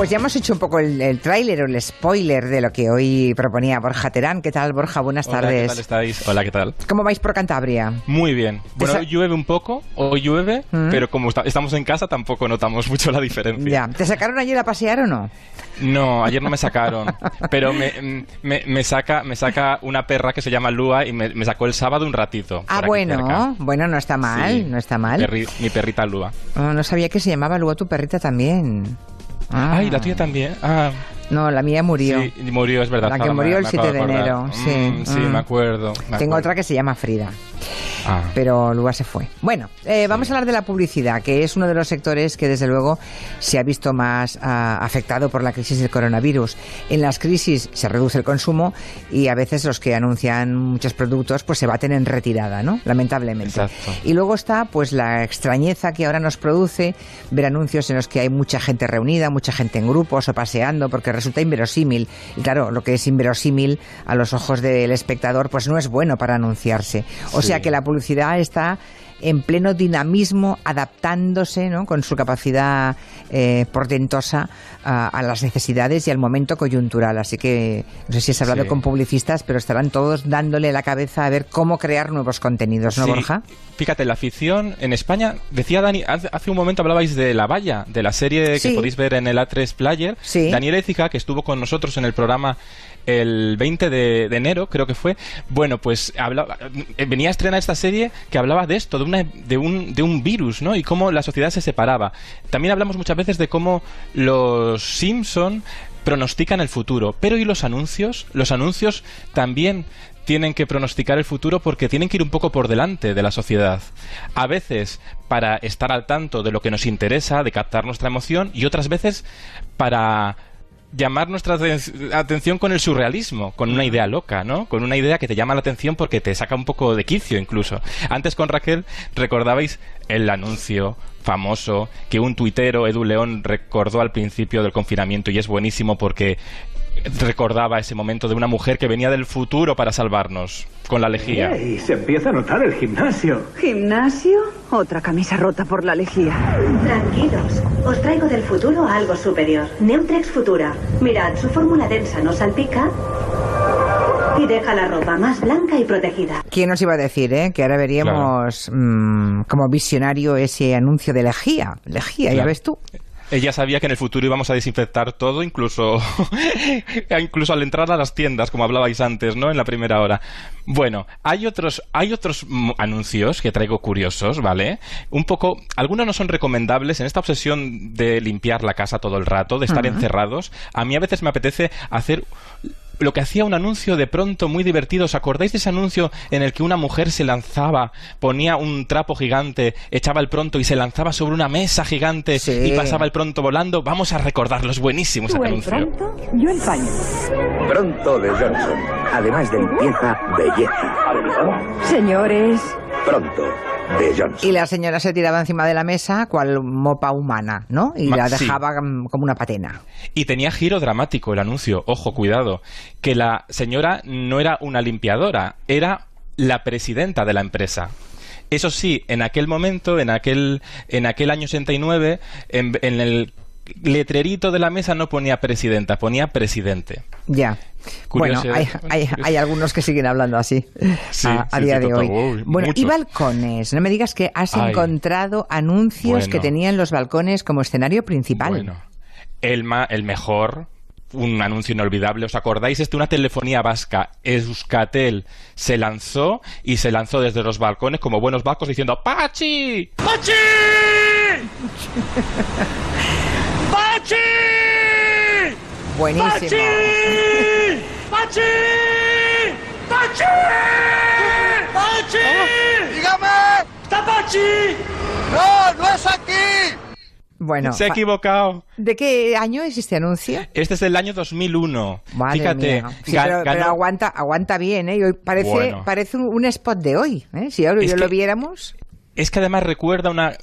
Pues ya hemos hecho un poco el, el tráiler o el spoiler de lo que hoy proponía Borja Terán. ¿Qué tal, Borja? Buenas Hola, tardes. ¿qué tal estáis? Hola, ¿qué tal? ¿Cómo vais por Cantabria? Muy bien. Bueno, sa- hoy llueve un poco, hoy llueve, Mm. pero como esta- estamos en casa tampoco notamos mucho la diferencia. Ya. ¿Te sacaron ayer a pasear o no? No, ayer no me sacaron, pero me, me, me saca me saca una perra que se llama Lua y me, me sacó el sábado un ratito. Ah, bueno. Bueno, no está mal, Sí. no está mal. Perri- mi perrita Lua. Oh, no sabía que se llamaba luego tu perrita también. Ah. Ay, la tuya también. Ah, No, la mía murió. sí, murió, es verdad. La que me- murió el me acabo 7 de acordar. enero, Mm, sí, sí, mm. me acuerdo. me Tengo acuerdo. otra que se llama Frida. Ah. pero Lua se fue. Bueno, eh, vamos a hablar de la publicidad, que es uno de los sectores que desde luego se ha visto más ah, afectado por la crisis del coronavirus. En las crisis se reduce el consumo y a veces los que anuncian muchos productos pues se baten en retirada, ¿no? Lamentablemente. Exacto. Y luego está pues la extrañeza que ahora nos produce ver anuncios en los que hay mucha gente reunida, mucha gente en grupos o paseando, porque resulta inverosímil. Y claro, lo que es inverosímil a los ojos del espectador pues no es bueno para anunciarse. O Sí. sea que la publicidad está en pleno dinamismo, adaptándose ¿no? con su capacidad eh, portentosa a, a las necesidades y al momento coyuntural. Así que no sé si has hablado Sí. con publicistas, pero estarán todos dándole la cabeza a ver cómo crear nuevos contenidos, ¿no, Sí, Borja? Fíjate, la afición en España, decía Dani, hace, un momento hablabais de La Valla, de la serie Sí. que podéis ver en el A3 Player. Daniel Écija, que estuvo con nosotros en el programa el 20 de, de enero, creo que fue. Bueno, pues hablaba, eh, venía a estrenar esta serie que hablaba de esto, de, de, un, de un virus, ¿no? Y cómo la sociedad se separaba. También hablamos muchas veces de cómo los Simpson pronostican el futuro. Pero ¿y los anuncios? Los anuncios también tienen que pronosticar el futuro porque tienen que ir un poco por delante de la sociedad. A veces para estar al tanto de lo que nos interesa, de captar nuestra emoción, y otras veces para llamar nuestra aten- atención con el surrealismo, con una idea loca, ¿no? Con una idea que te llama la atención porque te saca un poco de quicio incluso. Antes con Raquel recordabais el anuncio famoso que un tuitero, Edu León, recordó al principio del confinamiento y es buenísimo porque recordaba ese momento de una mujer que venía del futuro para salvarnos con la lejía. Y se empieza a notar el gimnasio. ¿Gimnasio? Otra camisa rota por la lejía. Tranquilos, os traigo del futuro algo superior. Neutrex Futura. Mirad, su fórmula densa no salpica y deja la ropa más blanca y protegida. ¿Quién nos iba a decir, eh? Que ahora veríamos mm, como visionario ese anuncio de lejía. Lejía, ya Claro. ves tú. Ella sabía que en el futuro íbamos a desinfectar todo, incluso, incluso al entrar a las tiendas, como hablabais antes, ¿no? En la primera hora. Bueno, hay otros, hay otros anuncios que traigo curiosos, ¿vale? Un poco, algunos no son recomendables en esta obsesión de limpiar la casa todo el rato, de estar encerrados. A mí a veces me apetece hacer lo que hacía un anuncio de pronto muy divertido. ¿Os acordáis de ese anuncio en el que una mujer se lanzaba, ponía un trapo gigante, echaba el pronto y se lanzaba sobre una mesa gigante Sí. y pasaba el pronto volando? Vamos a recordarlo, es buenísimo ese anuncio. pronto, yo el paño. Pronto de Johnson. Además de limpieza, belleza. Señores, Pronto de. Y la señora se tiraba encima de la mesa cual mopa humana, ¿no? Y Ma- la dejaba mm, como una patena. Y tenía giro dramático el anuncio, ojo, cuidado, que la señora no era una limpiadora, era la presidenta de la empresa. Eso sí, en aquel momento, en aquel, en aquel año 69, en, en el letrerito de la mesa no ponía presidenta, ponía presidente. Ya. Bueno, hay, hay, hay algunos que siguen hablando así Sí, a, a sí, día sí, de total. hoy. Uy, bueno, y balcones. No me digas que has Ay. encontrado anuncios Bueno. que tenían los balcones como escenario principal. Bueno, el, ma- el mejor, un anuncio inolvidable. ¿Os acordáis? Este, una telefonía vasca, Euskatel, se lanzó y se lanzó desde los balcones como buenos vascos diciendo ¡Pachi! ¡Pachi! ¡Pachi! Buenísimo. ¡Pachi! ¡Pachi! ¡Pachi! ¡Dígame! ¡Está Pachi! ¡No, no es aquí! Bueno, Se ha equivocado. ¿de qué año es este anuncio? Este es del año 2001. Madre Fíjate, mía. Sí, pero, aguanta, aguanta bien, ¿eh? Y hoy parece, Bueno. parece un, un spot de hoy, ¿eh? Si yo que- lo viéramos. es que además recuerda una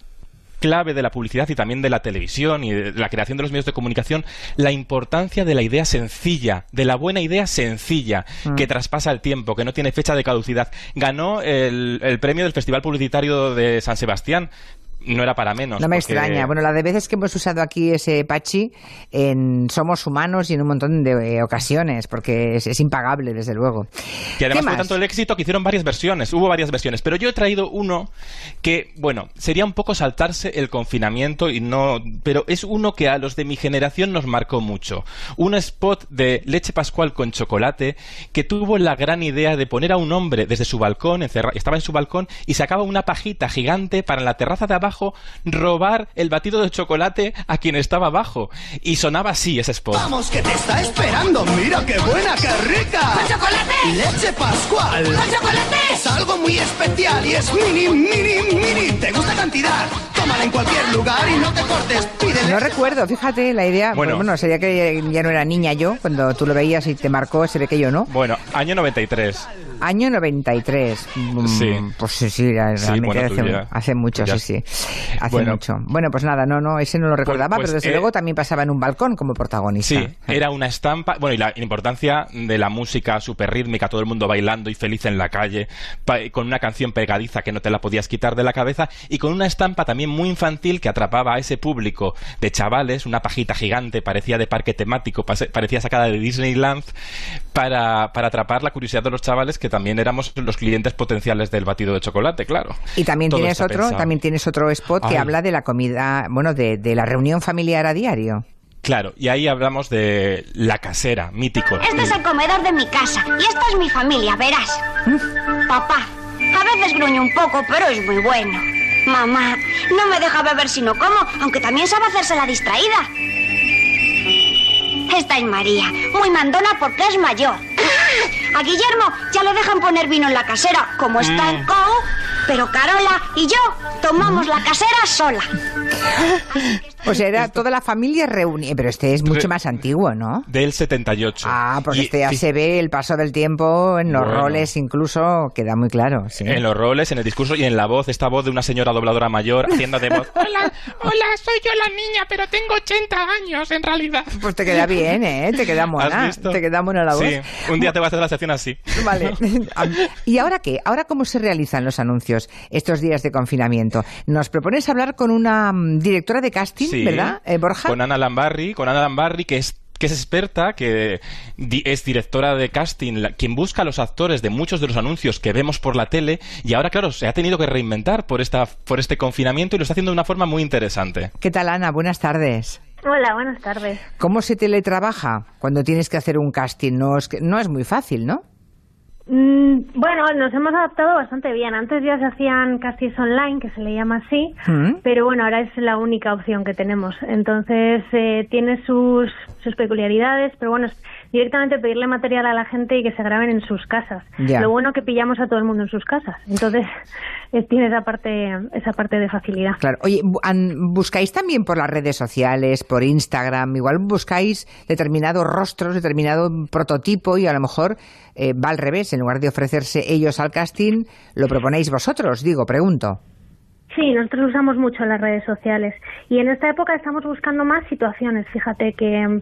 clave de la publicidad y también de la televisión y de la creación de los medios de comunicación, la importancia de la idea sencilla, de la buena idea sencilla, Mm. que traspasa el tiempo, que no tiene fecha de caducidad. Ganó el, el premio del Festival Publicitario de San Sebastián. No era para menos. No me porque- extraña. Bueno, la de veces que hemos usado aquí ese Pachi en Somos Humanos y en un montón de eh, ocasiones, porque es, es impagable, desde luego. Y además ¿Qué fue tanto el éxito que hicieron varias versiones, hubo varias versiones, pero yo he traído uno que, bueno, sería un poco saltarse el confinamiento y no, pero es uno que a los de mi generación nos marcó mucho. Un spot de leche pascual con chocolate que tuvo la gran idea de poner a un hombre desde su balcón, encerra- estaba en su balcón y sacaba una pajita gigante para la terraza de abajo robar el batido de chocolate a quien estaba abajo. Y sonaba así ese spot. Vamos, que te está esperando. Mira qué buena, qué rica. ¡Con chocolate! Leche Pascual. ¡Con chocolate! Es algo muy especial y es mini, mini, mini. ¿Te gusta cantidad? Tómala en cualquier lugar y no te cortes. Pídele. No recuerdo, fíjate, la idea. Bueno, Bueno. bueno sería que ya no era niña yo, cuando tú lo veías y te marcó, se ve que yo no. Bueno, año 93. Año 93. Mm, Sí. Pues sí, sí, realmente bueno, tú hace, ya- hace mucho, sí, sí. Hace Bueno. mucho. Bueno, pues nada, no, no, ese no lo recordaba, pues, pero desde eh, luego también pasaba en un balcón como protagonista. Sí, era una estampa. Bueno, y la importancia de la música súper rítmica, todo el mundo bailando y feliz en la calle, pa- con una canción pegadiza que no te la podías quitar de la cabeza, y con una estampa también muy infantil que atrapaba a ese público de chavales, una pajita gigante, parecía de parque temático, parecía sacada de Disneyland, para, para atrapar la curiosidad de los chavales que también éramos los clientes potenciales del batido de chocolate, claro. Y también Todo tienes otro, pensado. también tienes otro spot que habla de la comida, bueno, de, de la reunión familiar a diario. Claro, y ahí hablamos de la casera, mítico. Este es el comedor de mi casa y esta es mi familia, verás. Papá, a veces gruñe un poco, pero es muy bueno. Mamá, no me deja beber si no como, aunque también sabe hacerse la distraída. Esta es María, muy mandona porque es mayor. A Guillermo ya le dejan poner vino en la casera, como está en COU, pero Carola y yo tomamos la casera sola. O sea, era toda la familia reunida, pero este es mucho más antiguo, ¿no? Del 78. Ah, porque Y este ya se ve el paso del tiempo en los Bueno. roles, incluso queda muy claro. Sí. En los roles, en el discurso y en la voz, esta voz de una señora dobladora mayor haciendo de voz. Hola, hola, soy yo la niña, pero tengo 80 años en realidad. Pues te queda bien, ¿eh? Te queda mona. ¿Has visto? Te queda mona la voz. Sí, un día te voy a hacer la sección así. Vale. ¿Y ahora qué? ¿Ahora cómo se realizan los anuncios estos días de confinamiento? Nos propones hablar con una mm, directora de casting, Sí, ¿verdad, eh, Borja? Con Ana Lambarri, con Ana Lambarri, que es que es experta, que di- es directora de casting, la- quien busca a los actores de muchos de los anuncios que vemos por la tele y ahora, claro, se ha tenido que reinventar por, esta, por este confinamiento y lo está haciendo de una forma muy interesante. ¿Qué tal, Ana? Buenas tardes. Hola, buenas tardes. ¿Cómo se teletrabaja cuando tienes que hacer un casting? No es, que- no es muy fácil, ¿no? Mm, bueno, nos hemos adaptado bastante bien. Antes ya se hacían castings online, que se le llama así, Mm. pero bueno, ahora es la única opción que tenemos. Entonces, eh, tiene sus, sus peculiaridades, pero bueno, directamente pedirle material a la gente y que se graben en sus casas. Ya. Lo bueno que pillamos a todo el mundo en sus casas. Entonces, eh, tiene esa parte, esa parte de facilidad. Claro. Oye, ¿buscáis también por las redes sociales, por Instagram? Igual buscáis determinados rostros, determinado prototipo y a lo mejor eh, va al revés. En lugar de ofrecerse ellos al casting, lo proponéis vosotros, digo, pregunto. Sí, nosotros usamos mucho las redes sociales y en esta época estamos buscando más situaciones, fíjate, que,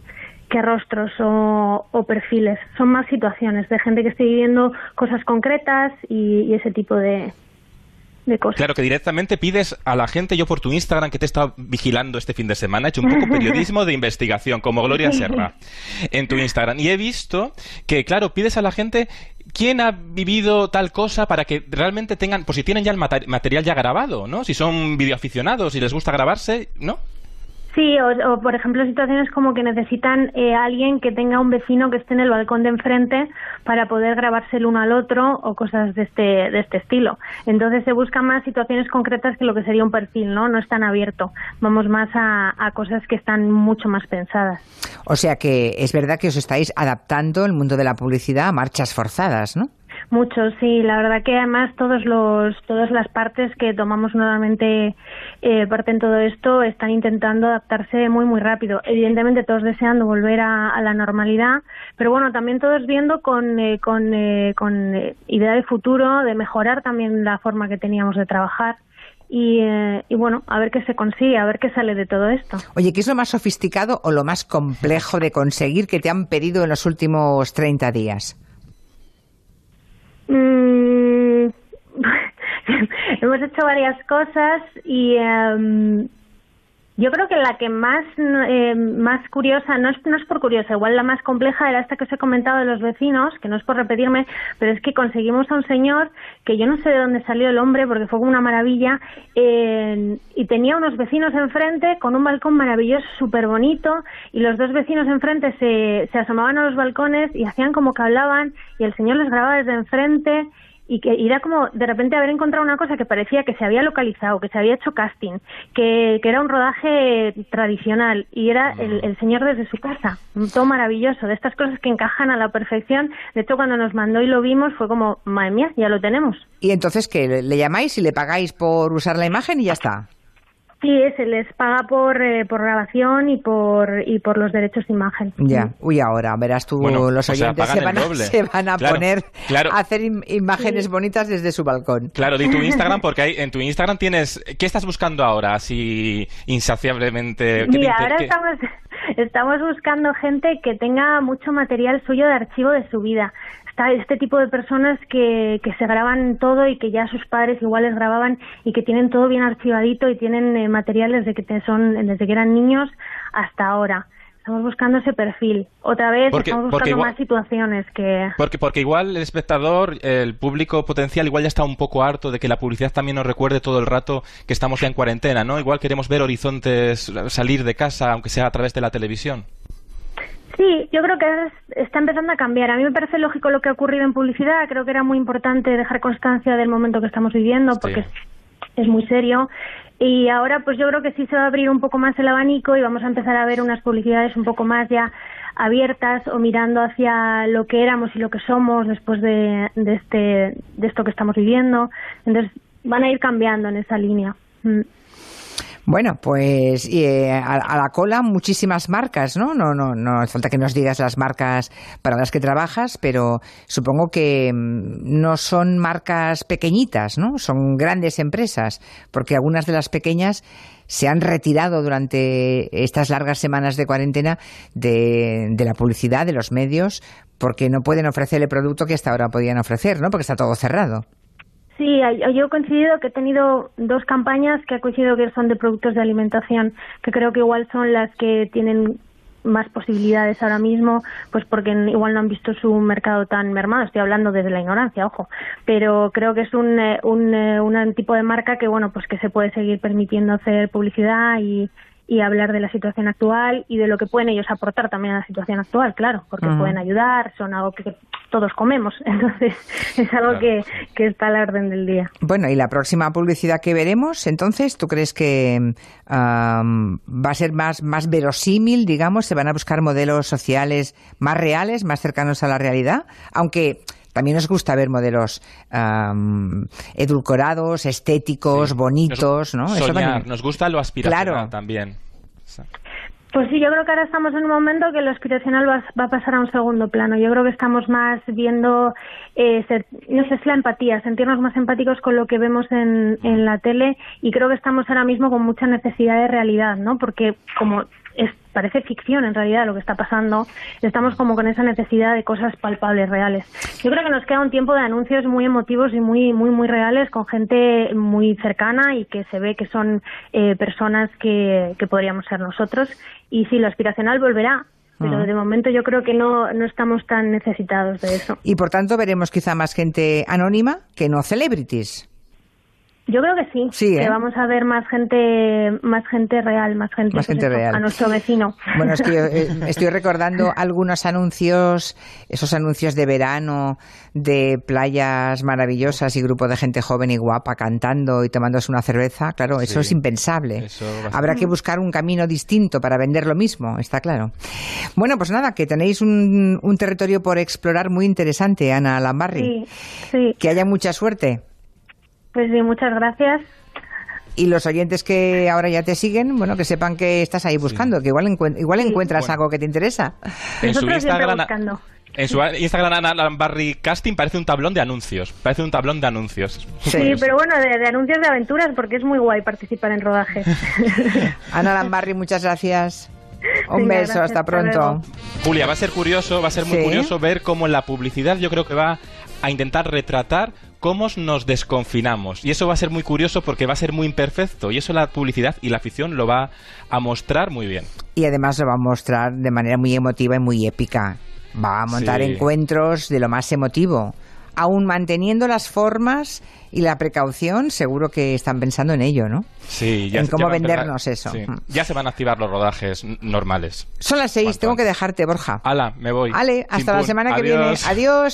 que rostros o, o perfiles. Son más situaciones de gente que esté viviendo cosas concretas y, y ese tipo de, de cosas. Claro que directamente pides a la gente, yo por tu Instagram que te he estado vigilando este fin de semana, he hecho un poco periodismo de investigación, como Gloria Serra, en tu Instagram. Y he visto que, claro, pides a la gente quién ha vivido tal cosa para que realmente tengan, pues si tienen ya el material ya grabado, ¿no? Si son videoaficionados y les gusta grabarse, ¿no? Sí, o, o, por ejemplo situaciones como que necesitan eh, alguien que tenga un vecino que esté en el balcón de enfrente para poder grabarse el uno al otro o cosas de este de este estilo. Entonces se buscan más situaciones concretas que lo que sería un perfil, ¿no? No es tan abierto. Vamos más a, a cosas que están mucho más pensadas. O sea que es verdad que os estáis adaptando el mundo de la publicidad a marchas forzadas, ¿no? Mucho, sí. La verdad que además todos los, todas las partes que tomamos nuevamente eh, parte en todo esto están intentando adaptarse muy, muy rápido. Evidentemente todos deseando volver a, la normalidad, pero bueno, también todos viendo con, eh, con, eh, eh, idea de futuro, de mejorar también la forma que teníamos de trabajar. Y, eh, y bueno, a ver qué se consigue, a ver qué sale de todo esto. Oye, ¿qué es lo más sofisticado o lo más complejo de conseguir que te han pedido en los últimos 30 días? Mm, Hemos hecho varias cosas y em, yo creo que la que más eh, más curiosa, no es, no es por curiosa, igual la más compleja era esta que os he comentado de los vecinos, que no es por repetirme, pero es que conseguimos a un señor que yo no sé de dónde salió el hombre, porque fue una maravilla, eh, y tenía unos vecinos enfrente con un balcón maravilloso, súper bonito, y los dos vecinos enfrente se, se asomaban a los balcones y hacían como que hablaban, y el señor les grababa desde enfrente, y que era como de repente haber encontrado una cosa que parecía que se había localizado, que se había hecho casting, que, que era un rodaje tradicional y era el, el, señor desde su casa, un todo maravilloso, de estas cosas que encajan a la perfección. De hecho, cuando nos mandó y lo vimos fue como, madre mía, ya lo tenemos. Y entonces, ¿qué? ¿Le llamáis y le pagáis por usar la imagen y ya está? Sí, se les paga por, eh, por grabación y por y por los derechos de imagen. Ya, uy, ahora verás tú, Bueno, los o sea, oyentes se, van a, se van a Claro, poner claro. a hacer im- imágenes bonitas desde su balcón. Claro, di tu Instagram porque hay, en tu Instagram tienes... ¿Qué estás buscando ahora así insaciablemente? ¿Qué te Mira, ahora qué- estamos, estamos buscando gente que tenga mucho material suyo de archivo de su vida. Está este tipo de personas que, que se graban todo y que ya sus padres igual les grababan y que tienen todo bien archivadito y tienen eh, material desde que te son desde que eran niños hasta ahora. Estamos buscando ese perfil. Otra vez Porque- estamos buscando igual- más situaciones que Porque, porque igual el espectador, el público potencial, igual ya está un poco harto de que la publicidad también nos recuerde todo el rato que estamos ya en cuarentena, ¿no? Igual queremos ver horizontes, salir de casa, aunque sea a través de la televisión. Sí, yo creo que está empezando a cambiar. A mí me parece lógico lo que ha ocurrido en publicidad. Creo que era muy importante dejar constancia del momento que estamos viviendo porque es, es muy serio. Y ahora pues yo creo que sí se va a abrir un poco más el abanico y vamos a empezar a ver unas publicidades un poco más ya abiertas o mirando hacia lo que éramos y lo que somos después de, de este de esto que estamos viviendo. Entonces van a ir cambiando en esa línea. Mm. Bueno, pues eh, a, a la cola muchísimas marcas, ¿no? No, no, no hace falta que nos digas las marcas para las que trabajas, pero supongo que mm, no son marcas pequeñitas, ¿no? Son grandes empresas, porque algunas de las pequeñas se han retirado durante estas largas semanas de cuarentena de la publicidad, de los medios, porque no pueden ofrecer el producto que hasta ahora podían ofrecer, ¿no? Porque está todo cerrado. Sí, yo he coincidido que he tenido dos campañas que he coincidido que son de productos de alimentación, que creo que igual son las que tienen más posibilidades ahora mismo, pues porque igual no han visto su mercado tan mermado. Estoy hablando desde la ignorancia, ojo. Pero creo que es un, eh, un, eh, un tipo de marca que, bueno, pues que se puede seguir permitiendo hacer publicidad y, y hablar de la situación actual y de lo que pueden ellos aportar también a la situación actual, claro, porque pueden ayudar, son algo que todos comemos, entonces es algo Claro, que, que está a la orden del día. Bueno, y la próxima publicidad que veremos, entonces, ¿tú crees que va a ser más, más verosímil, digamos? ¿Se van a buscar modelos sociales más reales, más cercanos a la realidad? Aunque también nos gusta ver modelos am, edulcorados, estéticos, bonitos, ¿no? Eso también- nos gusta lo aspiracional Claro. también. Pues sí, yo creo que ahora estamos en un momento que lo aspiracional va, va a pasar a un segundo plano. Yo creo que estamos más viendo, eh, ser- no sé, es la empatía, sentirnos más empáticos con lo que vemos en, en la tele y creo que estamos ahora mismo con mucha necesidad de realidad, ¿no? Porque como es, parece ficción en realidad lo que está pasando, estamos como con esa necesidad de cosas palpables, reales. Yo creo que nos queda un tiempo de anuncios muy emotivos y muy, muy, muy reales con gente muy cercana y que se ve que son eh, personas que, que podríamos ser nosotros. Y sí, lo aspiracional volverá, pero de momento yo creo que no, no estamos tan necesitados de eso. Y por tanto veremos quizá más gente anónima que no celebrities. Yo creo que sí, Sí, ¿eh? que vamos a ver más gente, más gente real, más gente, Más pues gente eso, real. a nuestro vecino. Bueno, es que yo eh, estoy recordando algunos anuncios, esos anuncios de verano, de playas maravillosas y grupo de gente joven y guapa cantando y tomándose una cerveza. Claro, eso es impensable. Eso. Habrá que buscar un camino distinto para vender lo mismo, está claro. Bueno, pues nada, que tenéis un, un territorio por explorar muy interesante, Ana Lambarri. Sí, sí. Que haya mucha suerte. Pues sí, muchas gracias. Y los oyentes que ahora ya te siguen, bueno, que sepan que estás ahí buscando, que igual, encuent- igual encuentras Bueno. algo que te interesa. En su Nosotros siempre Instagram, buscando. en su Instagram Ana Lambarri Casting parece un tablón de anuncios. Parece un tablón de anuncios. Sí, pero bueno, de, de anuncios de aventuras porque es muy guay participar en rodajes. Ana Lambarri, muchas gracias. Un beso, gracias, hasta pronto. Julia, va a ser curioso, va a ser muy Sí. curioso ver cómo en la publicidad yo creo que va a intentar retratar cómo nos desconfinamos. Y eso va a ser muy curioso porque va a ser muy imperfecto. Y eso la publicidad y la ficción lo va a mostrar muy bien. Y además lo va a mostrar de manera muy emotiva y muy épica. Va a montar Sí. encuentros de lo más emotivo. Aún manteniendo las formas y la precaución, seguro que están pensando en ello, ¿no? Sí, En cómo empezar- vendernos eso. sí. Mm. Ya se van a activar los rodajes normales. Son las seis, tengo que dejarte, Borja. Ala, me voy. Ale, hasta la semana que Adiós. viene. Adiós.